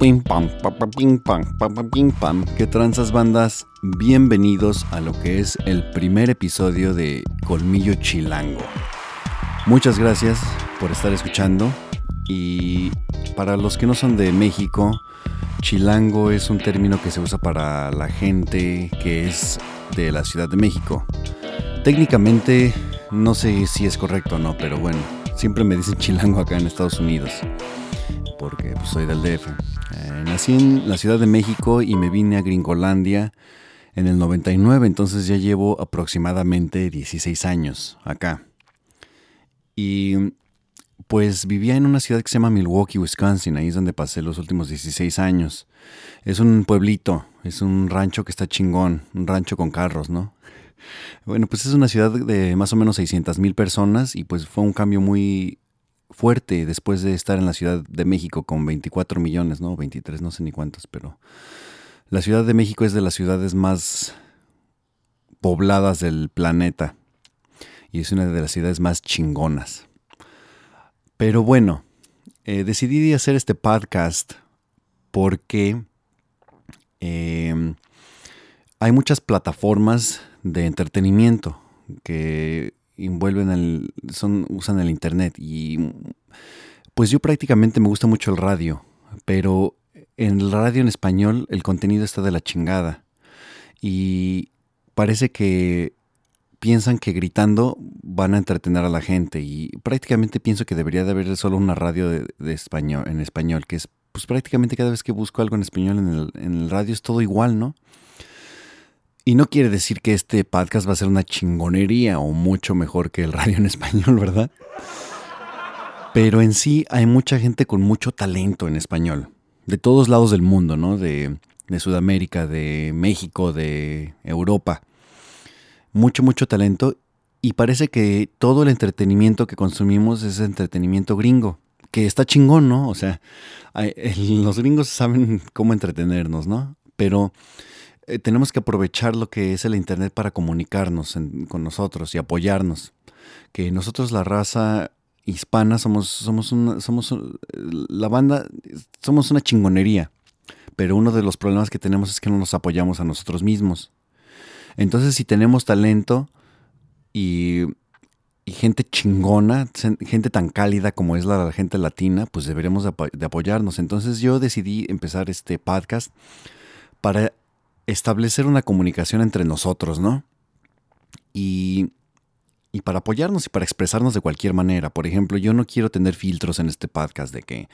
Pim pam, pim pam, pim pam. ¿Qué tranzas bandas? Bienvenidos a lo que es el primer episodio de Colmillo Chilango. Muchas gracias por estar escuchando y para los que no son de México, chilango es un término que se usa para la gente que es de la Ciudad de México. Técnicamente no sé si es correcto o no, pero bueno, siempre me dicen chilango acá en Estados Unidos porque pues, soy del DF. Eh, nací en la Ciudad de México y me vine a Gringolandia en el 99, entonces ya llevo aproximadamente 16 años acá. Y pues vivía en una ciudad que se llama Milwaukee, Wisconsin, ahí es donde pasé los últimos 16 años. Es un pueblito, es un rancho que está chingón, un rancho con carros, ¿no? Bueno, pues es una ciudad de más o menos 600 mil personas y pues fue un cambio muy fuerte después de estar en la Ciudad de México con 24 millones, ¿no? 23, no sé ni cuántos, pero la Ciudad de México es de las ciudades más pobladas del planeta y es una de las ciudades más chingonas. Pero bueno, eh, decidí hacer este podcast porque em, hay muchas plataformas de entretenimiento que envuelven el, son, usan el internet y pues yo prácticamente me gusta mucho el radio, pero en el radio en español el contenido está de la chingada y parece que piensan que gritando van a entretener a la gente y prácticamente pienso que debería de haber solo una radio de, español, en español, que es pues prácticamente cada vez que busco algo en español en el, en el radio es todo igual, ¿no? Y no quiere decir que este podcast va a ser una chingonería o mucho mejor que el radio en español, ¿verdad? Pero en sí hay mucha gente con mucho talento en español, de todos lados del mundo, ¿no? De, Sudamérica, de México, de Europa. Mucho, mucho talento. Y parece que todo el entretenimiento que consumimos es entretenimiento gringo, que está chingón, ¿no? O sea, los gringos saben cómo entretenernos, ¿no? Pero eh, tenemos que aprovechar lo que es el Internet para comunicarnos con nosotros y apoyarnos. Que nosotros, la raza hispana, somos, somos, una, somos la banda, somos una chingonería. Pero uno de los problemas que tenemos es que no nos apoyamos a nosotros mismos. Entonces, si tenemos talento y, gente chingona, gente tan cálida como es la, gente latina, pues deberemos de apoyarnos. Entonces yo decidí empezar este podcast para establecer una comunicación entre nosotros, ¿no? Y, y, para apoyarnos y para expresarnos de cualquier manera. Por ejemplo, yo no quiero tener filtros en este podcast de que,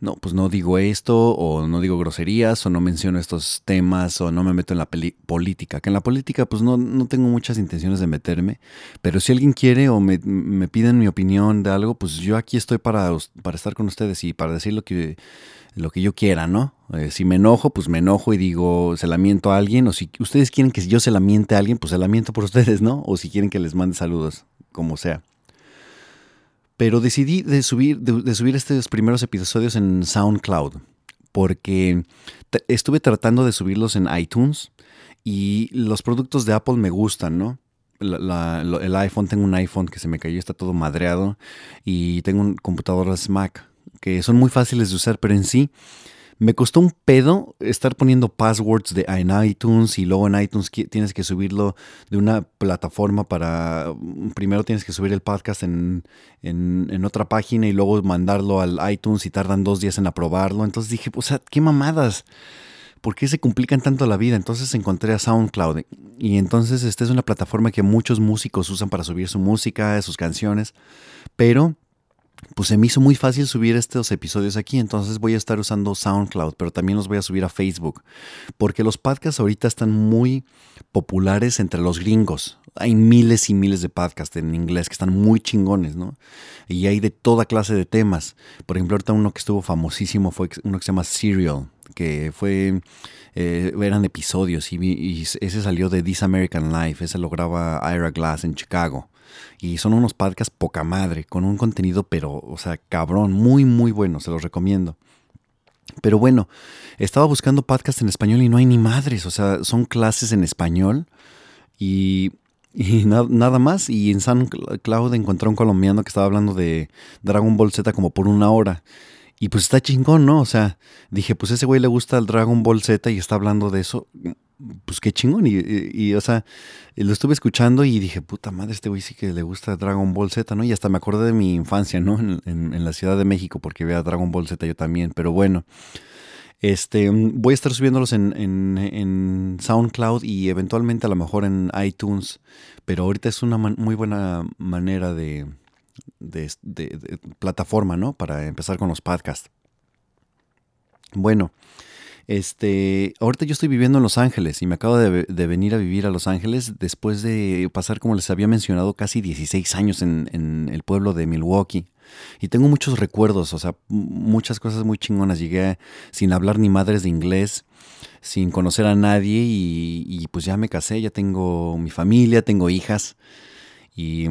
no, pues no digo esto, o no digo groserías, o no menciono estos temas, o no me meto en la política. Que en la política, pues no, no, tengo muchas intenciones de meterme, pero si alguien quiere o me, me piden mi opinión de algo, pues yo aquí estoy para, para estar con ustedes y para decir lo que lo que yo quiera, ¿no? Eh, si me enojo, pues me enojo y digo, se la miento a alguien, o si ustedes quieren que yo se la miente a alguien, pues se la miento por ustedes, ¿no? O si quieren que les mande saludos, como sea. Pero decidí de subir, de, subir estos primeros episodios en SoundCloud, porque estuve tratando de subirlos en iTunes y los productos de Apple me gustan, ¿no? el iPhone, tengo un iPhone que se me cayó, está todo madreado y tengo un computador Mac que son muy fáciles de usar, pero en sí me costó un pedo estar poniendo passwords en iTunes y luego en iTunes tienes que subirlo de una plataforma para... Primero tienes que subir el podcast en, en, otra página y luego mandarlo al iTunes y tardan dos días en aprobarlo. Entonces dije, o sea, qué mamadas. ¿Por qué se complican tanto la vida? Entonces encontré a SoundCloud y entonces esta es una plataforma que muchos músicos usan para subir su música, sus canciones, pero pues se me hizo muy fácil subir estos episodios aquí, entonces voy a estar usando SoundCloud, pero también los voy a subir a Facebook, porque los podcasts ahorita están muy populares entre los gringos. Hay miles y miles de podcasts en inglés que están muy chingones, ¿no? Y hay de toda clase de temas. Por ejemplo, ahorita uno que estuvo famosísimo fue uno que se llama Serial, que fue, eh, eran episodios y, y ese salió de This American Life, ese lo graba Ira Glass en Chicago. Y son unos podcasts poca madre, con un contenido, pero, o sea, cabrón, muy, muy bueno, se los recomiendo. Pero bueno, estaba buscando podcasts en español y no hay ni madres, o sea, son clases en español y, nada más. Y en SoundCloud encontré un colombiano que estaba hablando de Dragon Ball Z como por una hora. Y pues está chingón, ¿no? O sea, dije, pues ese güey le gusta el Dragon Ball Z y está hablando de eso. Pues qué chingón. Y, y, o sea, lo estuve escuchando y dije, puta madre, este güey sí que le gusta Dragon Ball Z, ¿no? Y hasta me acordé de mi infancia, ¿no? En, en la Ciudad de México, porque veía Dragon Ball Z yo también. Pero bueno, este, voy a estar subiéndolos en, en, SoundCloud y eventualmente a lo mejor en iTunes, pero ahorita es una muy buena manera de, de, plataforma, ¿no? Para empezar con los podcasts. Bueno, este, ahorita yo estoy viviendo en Los Ángeles y me acabo de, venir a vivir a Los Ángeles después de pasar, como les había mencionado, casi 16 años en, en el pueblo de Milwaukee. Y tengo muchos recuerdos, o sea, muchas cosas muy chingonas. Llegué sin hablar ni madres de inglés, sin conocer a nadie y, pues ya me casé, ya tengo mi familia, tengo hijas y,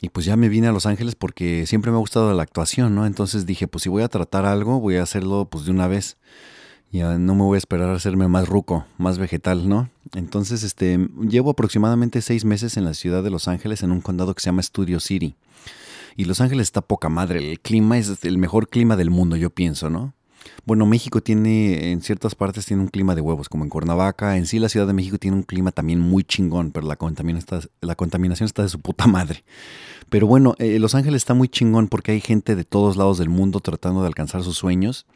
y, pues ya me vine a Los Ángeles porque siempre me ha gustado la actuación, ¿no? Entonces dije, pues si voy a tratar algo, voy a hacerlo pues de una vez. Ya no me voy a esperar a hacerme más ruco, más vegetal, ¿no? Entonces, este, llevo aproximadamente seis meses en la ciudad de Los Ángeles, en un condado que se llama Studio City. Y Los Ángeles está poca madre. El clima es el mejor clima del mundo, yo pienso, ¿no? Bueno, México tiene, en ciertas partes tiene un clima de huevos, como en Cuernavaca. En sí, la Ciudad de México tiene un clima también muy chingón, pero la contaminación está, la contaminación está de su puta madre. Pero bueno, eh, Los Ángeles está muy chingón porque hay gente de todos lados del mundo tratando de alcanzar sus sueños.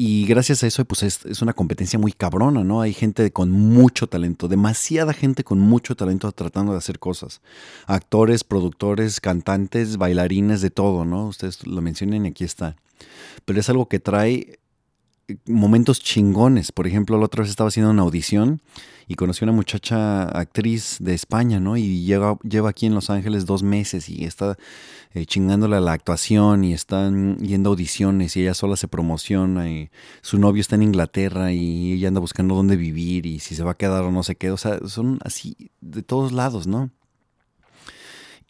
Y gracias a eso, pues es, una competencia muy cabrona, ¿no? Hay gente con mucho talento, demasiada gente con mucho talento tratando de hacer cosas. Actores, productores, cantantes, bailarines, de todo, ¿no? Ustedes lo mencionen y aquí está. Pero es algo que trae momentos chingones. Por ejemplo, la otra vez estaba haciendo una audición y conocí a una muchacha actriz de España, ¿no? Y lleva, lleva aquí en Los Ángeles dos meses y está eh, chingándole a la actuación y están yendo audiciones y ella sola se promociona y su novio está en Inglaterra y ella anda buscando dónde vivir y si se va a quedar o no se queda. O sea, son así de todos lados, ¿no?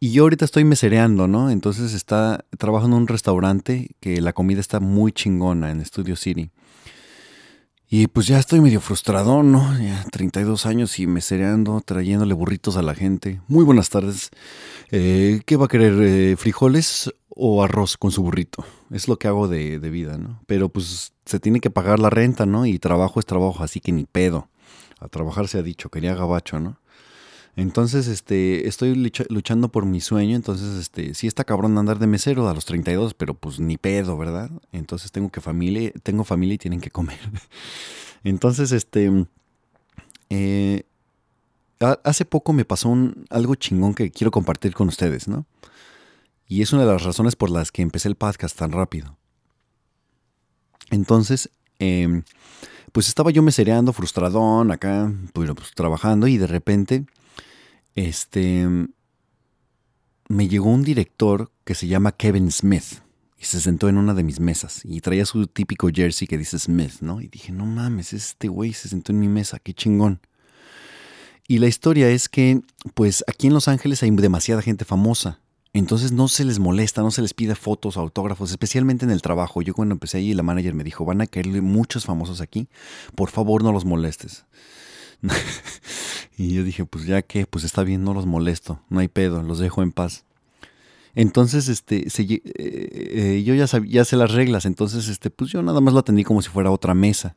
Y yo ahorita estoy mesereando, ¿no? Entonces está trabajando en un restaurante que la comida está muy chingona en Studio City. Y pues ya estoy medio frustrado, ¿no? Ya 32 años y mesereando, trayéndole burritos a la gente. Muy buenas tardes. Eh, ¿Qué va a querer? Eh, ¿Frijoles o arroz con su burrito? Es lo que hago de, de, vida, ¿no? Pero pues se tiene que pagar la renta, ¿no? Y trabajo es trabajo, así que ni pedo. A trabajar se ha dicho, quería gabacho, ¿no? Entonces, este, estoy luchando por mi sueño, entonces, este, sí está cabrón andar de mesero a los 32, pero pues ni pedo, ¿verdad? Entonces tengo que familia, tengo familia y tienen que comer. entonces, este, eh, hace poco me pasó algo chingón que quiero compartir con ustedes, ¿no? Y es una de las razones por las que empecé el podcast tan rápido. Entonces, em, pues estaba yo mesereando, frustradón, acá, pues, trabajando, y de repente este, me llegó un director que se llama Kevin Smith y se sentó en una de mis mesas y traía su típico jersey que dice Smith, ¿no? Y dije, no mames, este güey se sentó en mi mesa, qué chingón. Y la historia es que, pues aquí en Los Ángeles hay demasiada gente famosa. Entonces no se les molesta, no se les pide fotos, autógrafos, especialmente en el trabajo. Yo cuando empecé ahí, la manager me dijo, van a caerle muchos famosos aquí, por favor no los molestes. y yo dije, pues ya que, pues está bien, no los molesto, no hay pedo, los dejo en paz. Entonces, este, eh, eh, yo ya, ya sé las reglas, entonces, este, pues yo nada más lo atendí como si fuera otra mesa.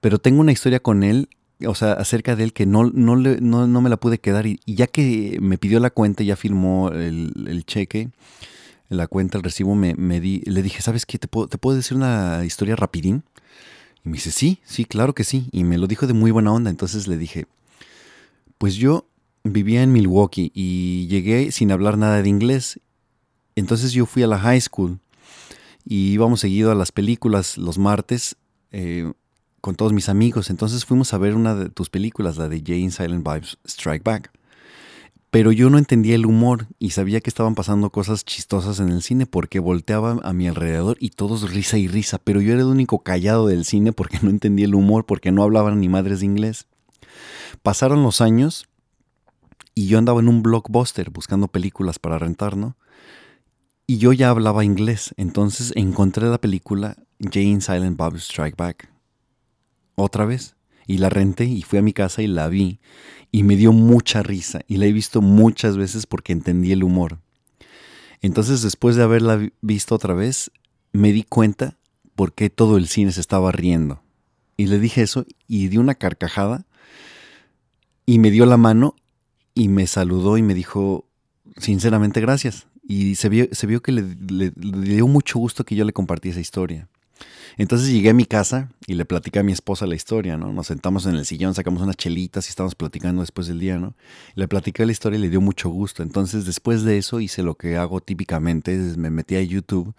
Pero tengo una historia con él, o sea, acerca de él que no, no, le, no, me la pude quedar. Y, ya que me pidió la cuenta, ya firmó el, cheque, la cuenta, el recibo, me, me di, le dije, ¿sabes qué? ¿Te puedo, ¿Te puedo decir una historia rapidín? Y me dice, sí, sí, claro que sí. Y me lo dijo de muy buena onda. Entonces le dije, pues yo vivía en Milwaukee y llegué sin hablar nada de inglés. Entonces yo fui a la high school y íbamos seguido a las películas los martes eh, con todos mis amigos. Entonces fuimos a ver una de tus películas, la de Jane Silent Vibes Strike Back. Pero yo no entendía el humor y sabía que estaban pasando cosas chistosas en el cine porque volteaba a mi alrededor y todos risa y risa, pero yo era el único callado del cine porque no entendía el humor, porque no hablaban ni madres de inglés. Pasaron los años y yo andaba en un blockbuster buscando películas para rentar, ¿no? Y yo ya hablaba inglés, entonces encontré la película Jane Silent Bob Strike Back. Otra vez. Y la renté y fui a mi casa y la vi y me dio mucha risa y la he visto muchas veces porque entendí el humor. Entonces después de haberla visto otra vez, me di cuenta por qué todo el cine se estaba riendo. Y le dije eso y di una carcajada y me dio la mano y me saludó y me dijo, sinceramente, gracias. Y se vio, se vio que le, le dio mucho gusto que yo le compartí esa historia. Entonces llegué a mi casa y le platicé a mi esposa la historia, ¿no? Nos sentamos en el sillón, sacamos unas chelitas y estábamos platicando después del día, ¿no? Le platicé la historia y le dio mucho gusto. Entonces después de eso hice lo que hago típicamente, es me metí a YouTube,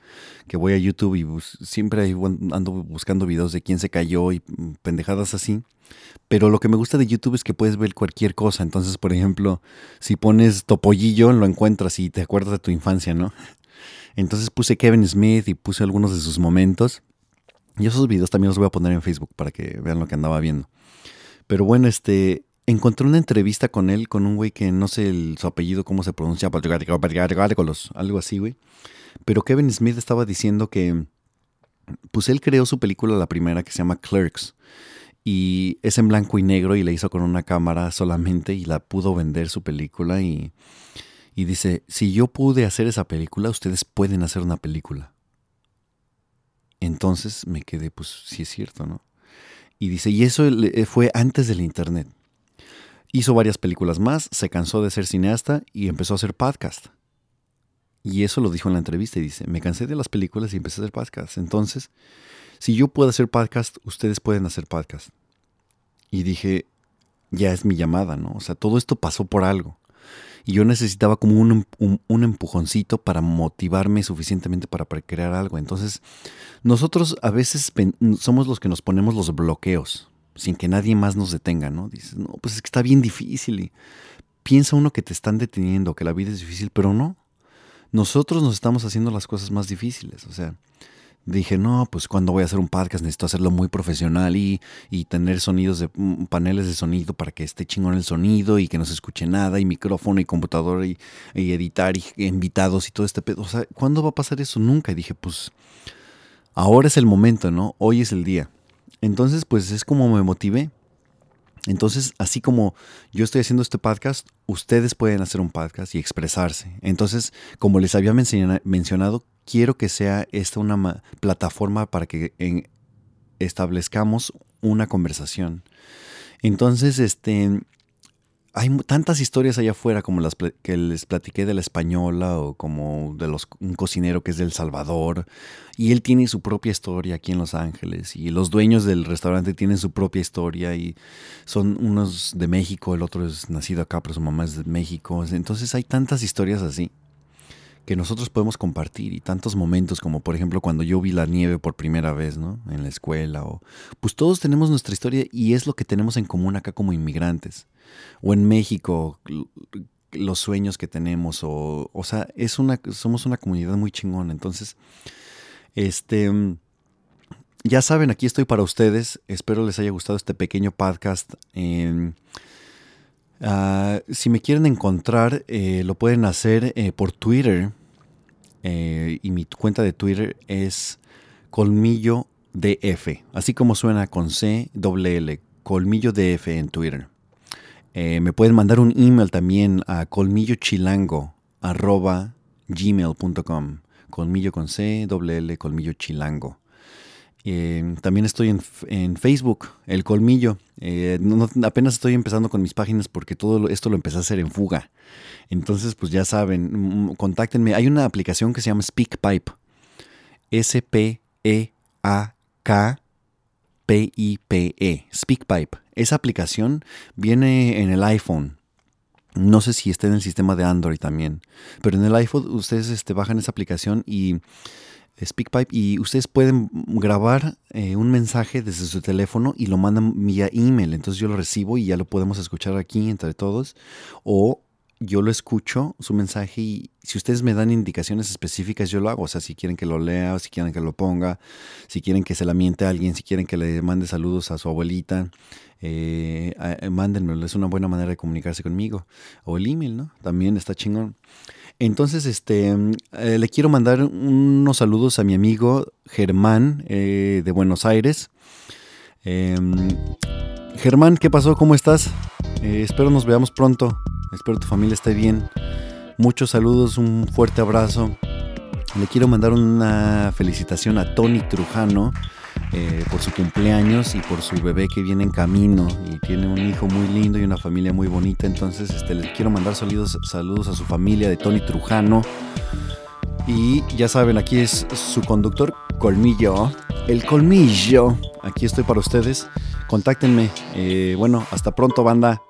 que voy a YouTube y siempre ando buscando videos de quién se cayó y pendejadas así. Pero lo que me gusta de YouTube es que puedes ver cualquier cosa. Entonces, por ejemplo, si pones Topollillo, lo encuentras y te acuerdas de tu infancia, ¿no? Entonces puse Kevin Smith y puse algunos de sus momentos. Y esos videos también los voy a poner en Facebook para que vean lo que andaba viendo. Pero bueno, este, encontré una entrevista con él, con un güey que no sé su apellido, cómo se pronuncia, algo así, güey. Pero Kevin Smith estaba diciendo que, pues él creó su película, la primera, que se llama Clerks. Y es en blanco y negro y la hizo con una cámara solamente y la pudo vender su película. Y, y dice, si yo pude hacer esa película, ustedes pueden hacer una película. Entonces me quedé, pues sí es cierto, ¿no? Y dice, y eso eh, fue antes del Internet. Hizo varias películas más, se cansó de ser cineasta y empezó a hacer podcast. Y eso lo dijo en la entrevista y dice, me cansé de las películas y empecé a hacer podcast. Entonces, si yo puedo hacer podcast, ustedes pueden hacer podcast. Y dije, ya es mi llamada, ¿no? O sea, todo esto pasó por algo y yo necesitaba como un, un, empujoncito para motivarme suficientemente para crear algo. Entonces, nosotros a veces somos los que nos ponemos los bloqueos sin que nadie más nos detenga, ¿no? Dices, no, pues es que está bien difícil y piensa uno que te están deteniendo, que la vida es difícil, pero no. Nosotros nos estamos haciendo las cosas más difíciles, o sea, dije, no, pues cuando voy a hacer un podcast necesito hacerlo muy profesional y, tener sonidos de mm, paneles de sonido para que esté chingón el sonido y que no se escuche nada y micrófono y computadora y, editar y invitados y todo este pedo. O sea, ¿cuándo va a pasar eso? Nunca. Y dije, pues ahora es el momento, ¿no? Hoy es el día. Entonces, pues es como me motivé. Entonces, así como yo estoy haciendo este podcast, ustedes pueden hacer un podcast y expresarse. Entonces, como les había mencionado, quiero que sea esta una plataforma para que establezcamos una conversación. Entonces, este, hay tantas historias allá afuera como las que les platiqué de la española o como de los, un cocinero que es del Salvador y él tiene su propia historia aquí en Los Ángeles y los dueños del restaurante tienen su propia historia y son unos de México, el otro es nacido acá pero su mamá es de México, entonces hay tantas historias así que nosotros podemos compartir y tantos momentos como por ejemplo cuando yo vi la nieve por primera vez, ¿no? En la escuela o pues todos tenemos nuestra historia y es lo que tenemos en común acá como inmigrantes. O en México los sueños que tenemos o o sea, es una somos una comunidad muy chingona, entonces este ya saben, aquí estoy para ustedes. Espero les haya gustado este pequeño podcast. Ah, si me quieren encontrar, eh, lo pueden hacer eh, por Twitter. Eh, y mi cuenta de Twitter es Colmillo DF. Así como suena con C, doble. Colmillo DF en Twitter. me pueden mandar un email también a colmillochilango arroba gmail.com. Colmillo con C, doble colmillo chilango. Eh, también estoy en, Facebook, El Colmillo. Eh, apenas estoy empezando con mis páginas porque todo esto lo empecé a hacer en fuga. Entonces, pues ya saben, mm, contáctenme. Hay una aplicación que se llama SpeakPipe. S-P-E-A-K-P-I-P-E. SpeakPipe. Esa aplicación viene en el iPhone. No sé si está en el sistema de Android también. Pero en el iPhone ustedes este, bajan esa aplicación y SpeakPipe y ustedes pueden grabar eh, un mensaje desde su teléfono y lo mandan vía email. Entonces yo lo recibo y ya lo podemos escuchar aquí entre todos. O yo lo escucho, su mensaje, y si ustedes me dan indicaciones específicas, yo lo hago. O sea, si quieren que lo lea, si quieren que lo ponga, si quieren que se la miente a alguien, si quieren que le mande saludos a su abuelita, eh, mándenmelo. Es una buena manera de comunicarse conmigo. O el email, ¿no? También está chingón. Entonces, este, eh, le quiero mandar unos saludos a mi amigo Germán eh, de Buenos Aires. Em, Germán, ¿qué pasó? ¿Cómo estás? Eh, espero nos veamos pronto. Espero tu familia esté bien. Muchos saludos, un fuerte abrazo. Le quiero mandar una felicitación a Tony Trujano eh, por su cumpleaños y por su bebé que viene en camino y tiene un hijo muy lindo y una familia muy bonita. Entonces este, le quiero mandar saludos, saludos a su familia de Tony Trujano. Y ya saben, aquí es su conductor Colmillo. El Colmillo. Aquí estoy para ustedes. Contáctenme. Eh, bueno, hasta pronto, banda.